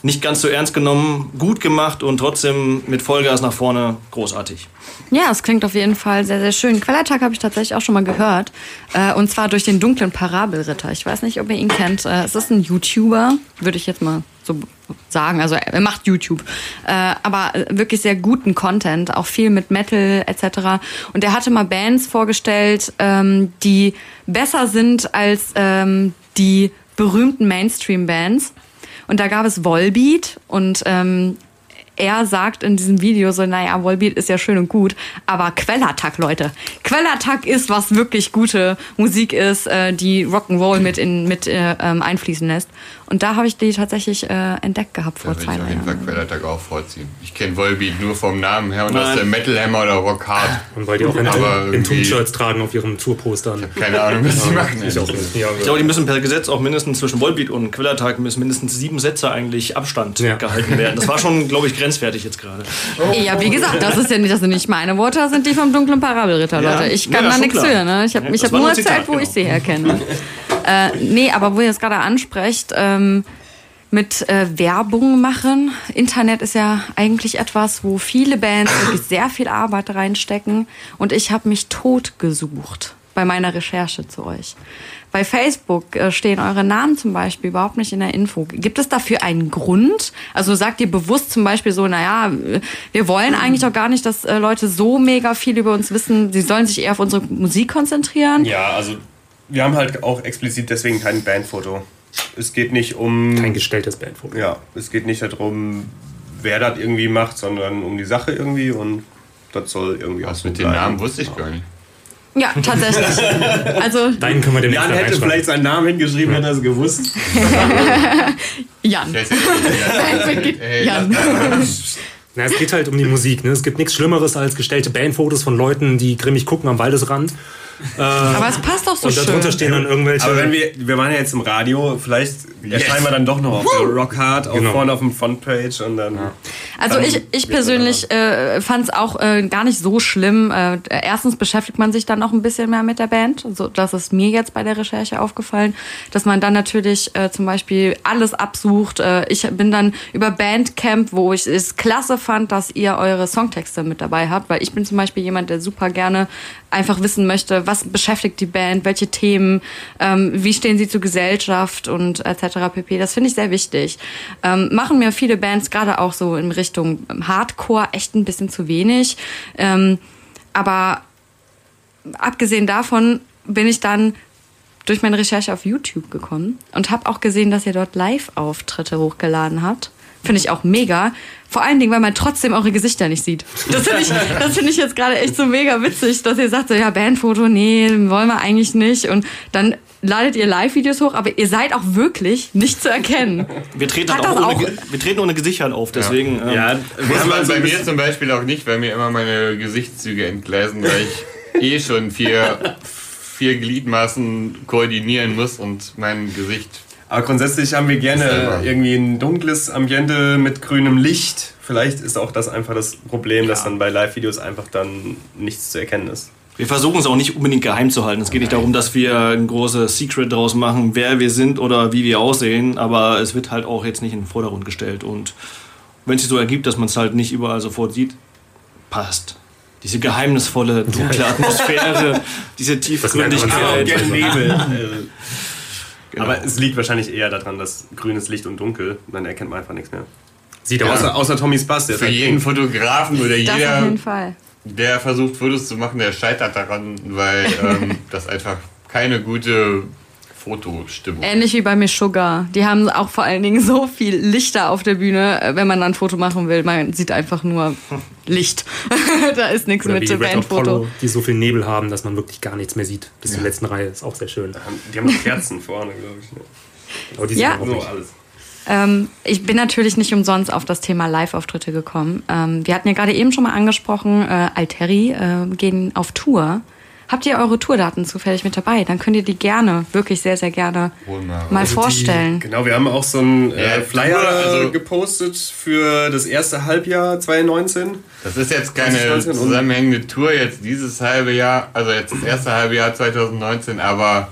nicht ganz so ernst genommen, gut gemacht und trotzdem mit Vollgas nach vorne großartig. Ja, es klingt auf jeden Fall sehr, sehr schön. Quellertag habe ich tatsächlich auch schon mal gehört. Äh, und zwar durch den dunklen Parabelritter. Ich weiß nicht, ob ihr ihn kennt. Äh, es ist ein YouTuber, würde ich jetzt mal so sagen. Also er macht YouTube. Äh, aber wirklich sehr guten Content, auch viel mit Metal etc. Und er hatte mal Bands vorgestellt, ähm, die besser sind als ähm, die berühmten Mainstream-Bands. Und da gab es Volbeat und ähm, er sagt in diesem Video so, naja, Volbeat ist ja schön und gut, aber Quellattack, Leute. Quellattack ist, was wirklich gute Musik ist, äh, die Rock'n'Roll mit, in, mit äh, ähm, einfließen lässt. Und da habe ich die tatsächlich äh, entdeckt gehabt vor zwei ich auf jeden Fall Jahren. Quellertag auch vorziehen. Ich kenne Volbeat nur vom Namen her und Nein. aus der Metal Hammer oder Rock Hard. Und weil die auch in, Aber in T-Shirts tragen auf ihren Tourpostern. Keine Ahnung, was die machen. Ich auch nicht. Ja, Ich glaube, die müssen per Gesetz auch mindestens zwischen Volbeat und Quellertag müssen mindestens sieben Sätze eigentlich Abstand Ja. gehalten werden. Das war schon, glaube ich, grenzwertig jetzt gerade. Ja, wie gesagt, das ist ja nicht, das sind nicht meine Worte, das sind die vom dunklen Parabelritter, Ja. Leute. Ich kann ja, da nichts klar. für, ne? Ich habe Ja, ich hab nur erzählt, Zitat, wo ich genau. sie herkenne. äh, nee, aber wo ihr es gerade ansprecht, ähm, mit äh, Werbung machen. Internet ist ja eigentlich etwas, wo viele Bands wirklich sehr viel Arbeit reinstecken. Und ich habe mich tot gesucht bei meiner Recherche zu euch. Bei Facebook äh, stehen eure Namen zum Beispiel überhaupt nicht in der Info. Gibt es dafür einen Grund? Also sagt ihr bewusst zum Beispiel so, naja, wir wollen eigentlich auch gar nicht, dass äh, Leute so mega viel über uns wissen. Sie sollen sich eher auf unsere Musik konzentrieren. Ja, also wir haben halt auch explizit deswegen kein Bandfoto. Es geht nicht um. Kein gestelltes Bandfoto. Ja, es geht nicht darum, wer das irgendwie macht, sondern um die Sache irgendwie und das soll irgendwie auch Was so mit den. Namen wusste ich gar nicht. Ja, tatsächlich. Also Deinen können wir Jan dann hätte vielleicht seinen Namen hingeschrieben, hätte er es gewusst. Jan. Jan. Na, es geht halt um die Musik. Ne? Es gibt nichts Schlimmeres als gestellte Bandfotos von Leuten, die grimmig gucken am Waldesrand. Aber es passt doch so Und darunter schön. stehen dann irgendwelche. Aber wenn wir, wir waren ja jetzt im Radio, vielleicht erscheinen wir dann doch noch auf der Rockhard, auch Genau. vorne auf dem Frontpage und dann. Also ich, ich persönlich äh, fand es auch äh, gar nicht so schlimm. Äh, erstens beschäftigt man sich dann noch ein bisschen mehr mit der Band. So, das ist mir jetzt bei der Recherche aufgefallen, dass man dann natürlich äh, zum Beispiel alles absucht. Äh, ich bin dann über Bandcamp, wo ich es klasse fand, dass ihr eure Songtexte mit dabei habt, weil ich bin zum Beispiel jemand, der super gerne einfach wissen möchte, was beschäftigt die Band, welche Themen, ähm, wie stehen sie zur Gesellschaft und etc. pp. Das finde ich sehr wichtig. Ähm, machen mir viele Bands gerade auch so in Richtung Hardcore echt ein bisschen zu wenig. Ähm, aber abgesehen davon bin ich dann durch meine Recherche auf YouTube gekommen und habe auch gesehen, dass ihr dort Live-Auftritte hochgeladen habt. Finde ich auch mega. Vor allen Dingen, weil man trotzdem eure Gesichter nicht sieht. Das finde ich, das finde ich jetzt gerade echt so mega witzig, dass ihr sagt, so, ja, Bandfoto, nee, wollen wir eigentlich nicht. Und dann ladet ihr Live-Videos hoch, aber ihr seid auch wirklich nicht zu erkennen. Wir treten, Hat auch ohne, auch- wir treten ohne Gesichtern auf, deswegen. Ähm, Ja, wir Muss haben man also bei mir zum Beispiel auch nicht, weil mir immer meine Gesichtszüge entgleisen, weil ich eh schon vier, vier Gliedmaßen koordinieren muss und mein Gesicht. Aber grundsätzlich haben wir gerne Selber. irgendwie ein dunkles Ambiente mit grünem Licht. Vielleicht ist auch das einfach das Problem, dass dann bei Live-Videos einfach dann nichts zu erkennen ist. Wir versuchen es auch nicht unbedingt geheim zu halten. Es geht nicht darum, dass wir ein großes Secret draus machen, wer wir sind oder wie wir aussehen, aber es wird halt auch jetzt nicht in den Vordergrund gestellt. Und wenn es sich so ergibt, dass man es halt nicht überall sofort sieht, passt. Diese geheimnisvolle, dunkle Atmosphäre, diese Tiefgründigkeit. sehr. Nebel. Genau. Aber es liegt wahrscheinlich eher daran, dass grünes Licht und dunkel, dann erkennt man einfach nichts mehr. Sieht aber Außer, außer Tommys Bass, der Für jeden. Fotografen oder Das auf jeder, jeden Fall. der versucht Fotos zu machen, der scheitert daran, weil ähm, das einfach keine gute Fotostimmung Ähnlich wie bei Meshuggah. Die haben auch vor allen Dingen so viel Lichter auf der Bühne, äh, wenn man dann ein Foto machen will. Man sieht einfach nur Licht. da ist nichts Oder mit Red Bandfoto. Die so viel Nebel haben, dass man wirklich gar nichts mehr sieht. Bis zur letzten Reihe ist auch sehr schön. Die haben noch Kerzen vorne, glaube ich. ne? Aber die Ja. sind auch So, alles. Ähm, ich bin natürlich nicht umsonst auf das Thema Live-Auftritte gekommen. Ähm, wir hatten ja gerade eben schon mal angesprochen, äh, Alteri äh, gehen auf Tour. Habt ihr eure Tourdaten zufällig mit dabei? Dann könnt ihr die gerne, wirklich sehr, sehr gerne Hol mal Also die- vorstellen. Genau, wir haben auch so einen äh, Flyer Tour, also- gepostet für das erste Halbjahr 2019. Das ist jetzt keine 2019 und- zusammenhängende Tour, jetzt dieses halbe Jahr, also jetzt das erste halbe Jahr 2019, aber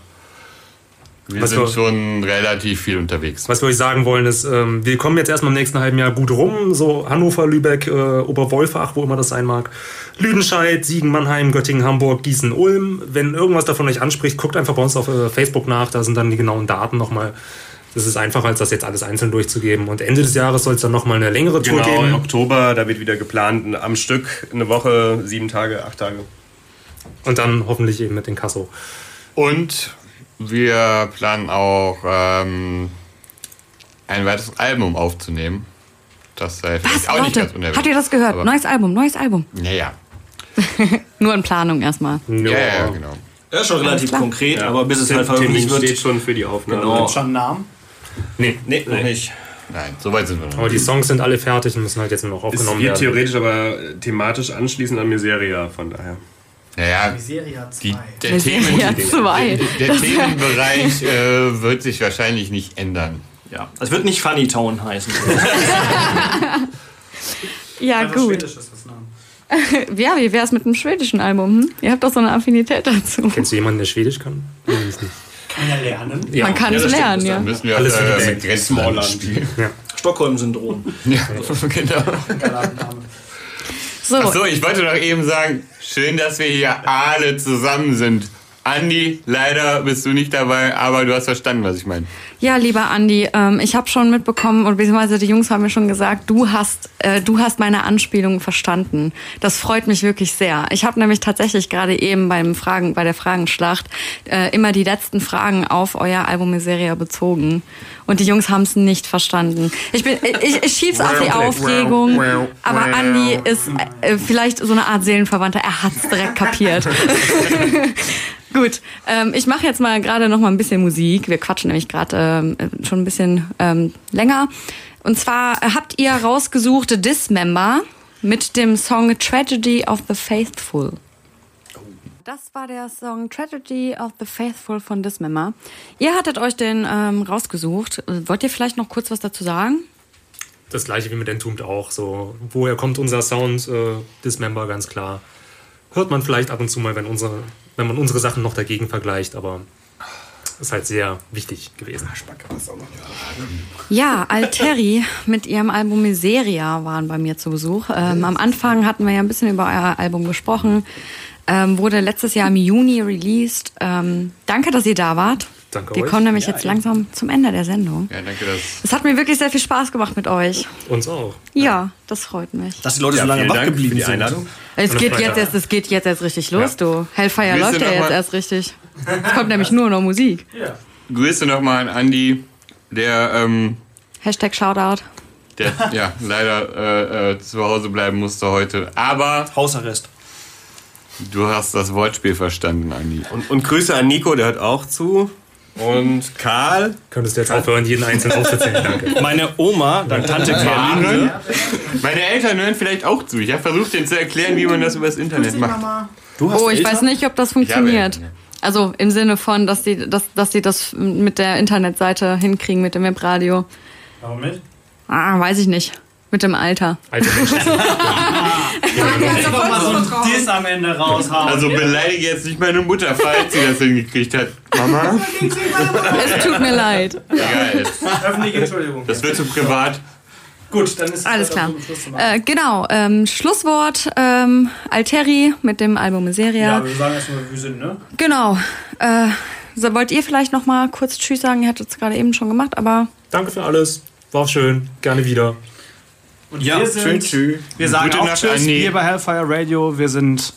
wir Was sind wir- schon relativ viel unterwegs. Was wir euch sagen wollen ist, ähm, wir kommen jetzt erstmal im nächsten halben Jahr gut rum. So Hannover, Lübeck, äh, Oberwolfach, wo immer das sein mag. Lüdenscheid, Siegen, Mannheim, Göttingen, Hamburg, Gießen, Ulm. Wenn irgendwas davon euch anspricht, guckt einfach bei uns auf äh, Facebook nach. Da sind dann die genauen Daten nochmal. Das ist einfacher, als das jetzt alles einzeln durchzugeben. Und Ende des Jahres soll es dann nochmal eine längere Tour Genau, im geben. Oktober, da wird wieder geplant, am Stück, eine Woche, sieben Tage, acht Tage. Und dann hoffentlich eben mit den Kasso. Und wir planen auch ähm, ein weiteres Album aufzunehmen. Das sei Was, auch nicht ganz Leute? unerwähnt. Habt ihr das gehört? Aber- neues Album, neues Album. Ja, ja. Nur in Planung erstmal. Ja, ja, ja, genau. Ja, ist schon relativ konkret, aber bis es halt Termin veröffentlicht steht wird. schon für die Aufnahme. Genau. Schon einen Namen? Nee, Nee, noch nicht. Nein, so weit sind wir noch. aber die Songs sind alle fertig und müssen halt jetzt nur noch Es aufgenommen wird werden. theoretisch aber thematisch anschließen an Miseria, von daher. Naja, Miseria 2. die, der, Miseria Themen, 2. der Themenbereich äh, wird sich wahrscheinlich nicht ändern. Ja. Es wird nicht Funny Town heißen. Ja, Einfach gut. Schwedisch ist das Name. Ja, wie wär's mit einem schwedischen Album? Hm? Ihr habt doch so eine Affinität dazu. Kennst du jemanden, der Schwedisch kann? Nee, ich nicht. Kann ja lernen. Ja. Man kann Ja, es stimmt, lernen, das ja. Dann müssen wir Alles äh, mit Grenzland Smallland. spielen. Stockholm-Syndrom. Ja, genau. So, Achso, ich wollte noch eben sagen, schön, dass wir hier alle zusammen sind. Andi, leider bist du nicht dabei, aber du hast verstanden, was ich meine. Ja, lieber Andi, ähm, ich habe schon mitbekommen, und beziehungsweise die Jungs haben mir schon gesagt, du hast, äh, du hast meine Anspielung verstanden. Das freut mich wirklich sehr. Ich habe nämlich tatsächlich gerade eben beim Fragen, bei der Fragenschlacht äh, immer die letzten Fragen auf euer Album Miseria bezogen. Und die Jungs haben es nicht verstanden. Ich bin, ich, ich schieb's auf die Aufregung, aber Andi ist äh, vielleicht so eine Art Seelenverwandter. Er hat's direkt kapiert. Gut, ähm, ich mache jetzt mal gerade noch mal ein bisschen Musik. Wir quatschen nämlich gerade ähm, schon ein bisschen ähm, länger. Und zwar habt ihr rausgesucht Dismember mit dem Song Tragedy of the Faithful. Das war der Song Tragedy of the Faithful von Dismember. Ihr hattet euch den ähm, rausgesucht. Wollt ihr vielleicht noch kurz was dazu sagen? Das gleiche wie mit Entombed auch. So, woher kommt unser Sound? Äh, Dismember, ganz klar. Hört man vielleicht ab und zu mal, wenn, unsere, wenn man unsere Sachen noch dagegen vergleicht, aber ist halt sehr wichtig gewesen. Ja, Alteri mit ihrem Album Miseria waren bei mir zu Besuch. Ähm, am Anfang hatten wir ja ein bisschen über euer Album gesprochen. Ähm, wurde letztes Jahr im Juni released. Ähm, danke, dass ihr da wart. Danke Wir euch. kommen nämlich jetzt langsam zum Ende der Sendung. Ja, danke, dass. Es hat mir wirklich sehr viel Spaß gemacht mit euch. Uns auch. Ja, das freut mich. Dass die Leute so lange wach geblieben sind. Einladung. Es geht jetzt erst, es geht jetzt erst richtig los, du. Hellfire läuft ja jetzt erst richtig. Es kommt nämlich nur noch Musik. Grüße nochmal an Andi, der, ähm, Hashtag Shoutout. der ja, leider äh, äh, zu Hause bleiben musste heute. Aber Hausarrest. du hast das Wortspiel verstanden, Andi. Und, und Grüße an Nico, der hört auch zu. Und Karl. Könntest du jetzt aufhören, jeden einzelnen aufzuzählen? Danke. Meine Oma, dann Tante Gerlinde. Meine Eltern hören vielleicht auch zu. Ich habe versucht, denen zu erklären, wie man das übers Internet macht. Du hast Oh, ich Eltern? weiß nicht, ob das funktioniert. Also im Sinne von, dass die, dass, dass die das mit der Internetseite hinkriegen, mit dem Webradio. Warum nicht? Ah, weiß ich nicht. Mit dem Alter. Alte Menschen. Mal so ein Diss am Ende raushauen. Also beleidige jetzt nicht meine Mutter, falls sie das hingekriegt hat. Mama? Es tut mir leid. Egal. Öffentliche Entschuldigung. das wird zu privat. Gut, dann ist Alles klar. Äh, genau, ähm, Schlusswort ähm, Alteri mit dem Album Miseria. Ja, wir sagen erstmal, wie wir sind, ne? Genau. Äh, So, wollt ihr vielleicht noch mal kurz Tschüss sagen? Ihr hattet es gerade eben schon gemacht, aber Danke für alles. War auch schön. Gerne wieder. Ja, wir sind, tschüss. Wir sagen Gute auch Nacht, Tschüss Anni. hier bei Hellfire Radio. Wir sind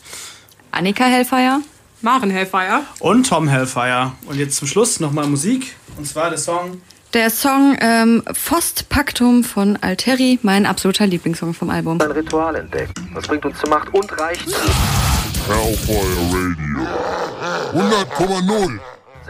Annika Hellfire. Maren Hellfire. und Tom Hellfire. Und jetzt zum Schluss nochmal Musik. Und zwar der Song Der Song ähm, Fost Pactum von Alteri, mein absoluter Lieblingssong vom Album. ein Ritual entdeckt. Das bringt uns zu Macht und Reichtum. Hellfire Radio. 100,0